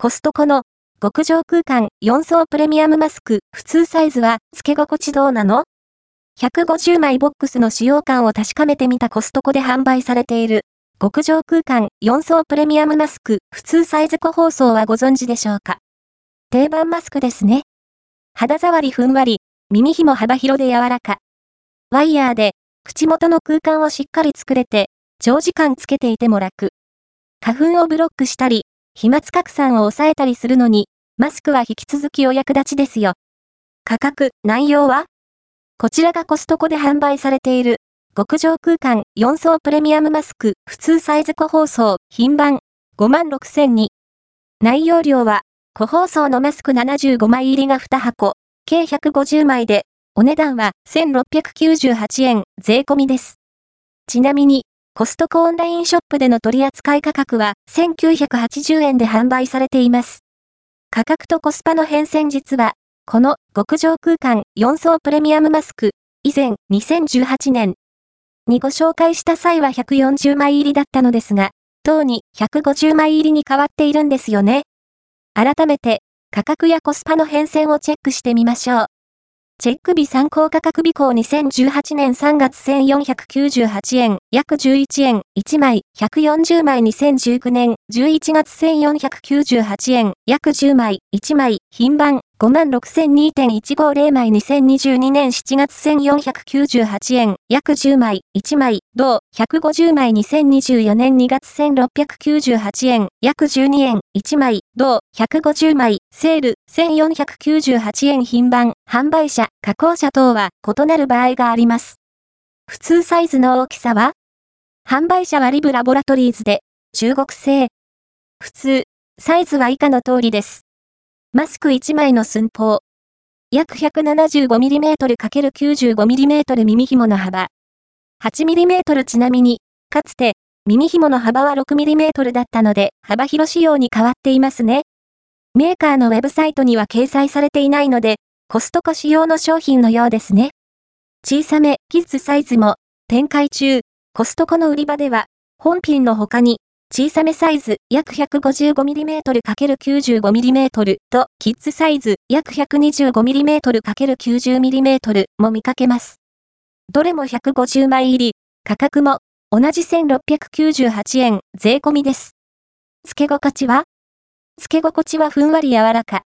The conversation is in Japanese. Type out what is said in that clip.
コストコの極上空間4層プレミアムマスク普通サイズは付け心地どうなの ?150 枚ボックスの使用感を確かめてみたコストコで販売されている極上空間4層プレミアムマスク普通サイズ個包装はご存知でしょうか？定番マスクですね。肌触りふんわり、耳紐幅広で柔らか。ワイヤーで口元の空間をしっかり作れて長時間つけていても楽。花粉をブロックしたり、飛沫拡散を抑えたりするのに、マスクは引き続きお役立ちですよ。価格、内容は？こちらがコストコで販売されている、極上空間4層プレミアムマスク普通サイズ個包装品番56000に。内容量は、個包装のマスク75枚入りが2箱、計150枚で、お値段は1698円税込みです。ちなみに、コストコオンラインショップでの取扱い価格は1980円で販売されています。価格とコスパの変遷実は、この極上空間4層プレミアムマスク、以前2018年にご紹介した際は140枚入りだったのですが、当に150枚入りに変わっているんですよね。改めて、価格やコスパの変遷をチェックしてみましょう。チェック日参考価格日項2018年3月1498円、約11円、1枚、140枚2019年11月1498円、約10枚、1枚、品番、56002.150枚2022年7月1498円、約10枚、1枚、同、150枚2024年2月1698円、約12円、1枚、同、150枚、セール、1498円品番、販売者、加工者等は異なる場合があります。普通サイズの大きさは？販売者はリブラボラトリーズで、中国製。普通、サイズは以下の通りです。マスク1枚の寸法。約 175mm×95mm 耳紐の幅。8mm ちなみに、かつて、耳紐の幅は 6mm だったので、幅広仕様に変わっていますね。メーカーのウェブサイトには掲載されていないので、コストコ仕様の商品のようですね。小さめ、キッズサイズも、展開中、コストコの売り場では、本品の他に、小さめサイズ約 155mm×95mm とキッズサイズ約 125mm×90mm も見かけます。どれも150枚入り、価格も同じ1698円税込みです。付け心地は？付け心地はふんわり柔らか。